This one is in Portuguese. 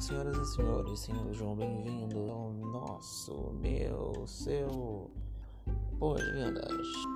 senhoras e senhores, senhor João, bem-vindo ao nosso, meu, seu podcast.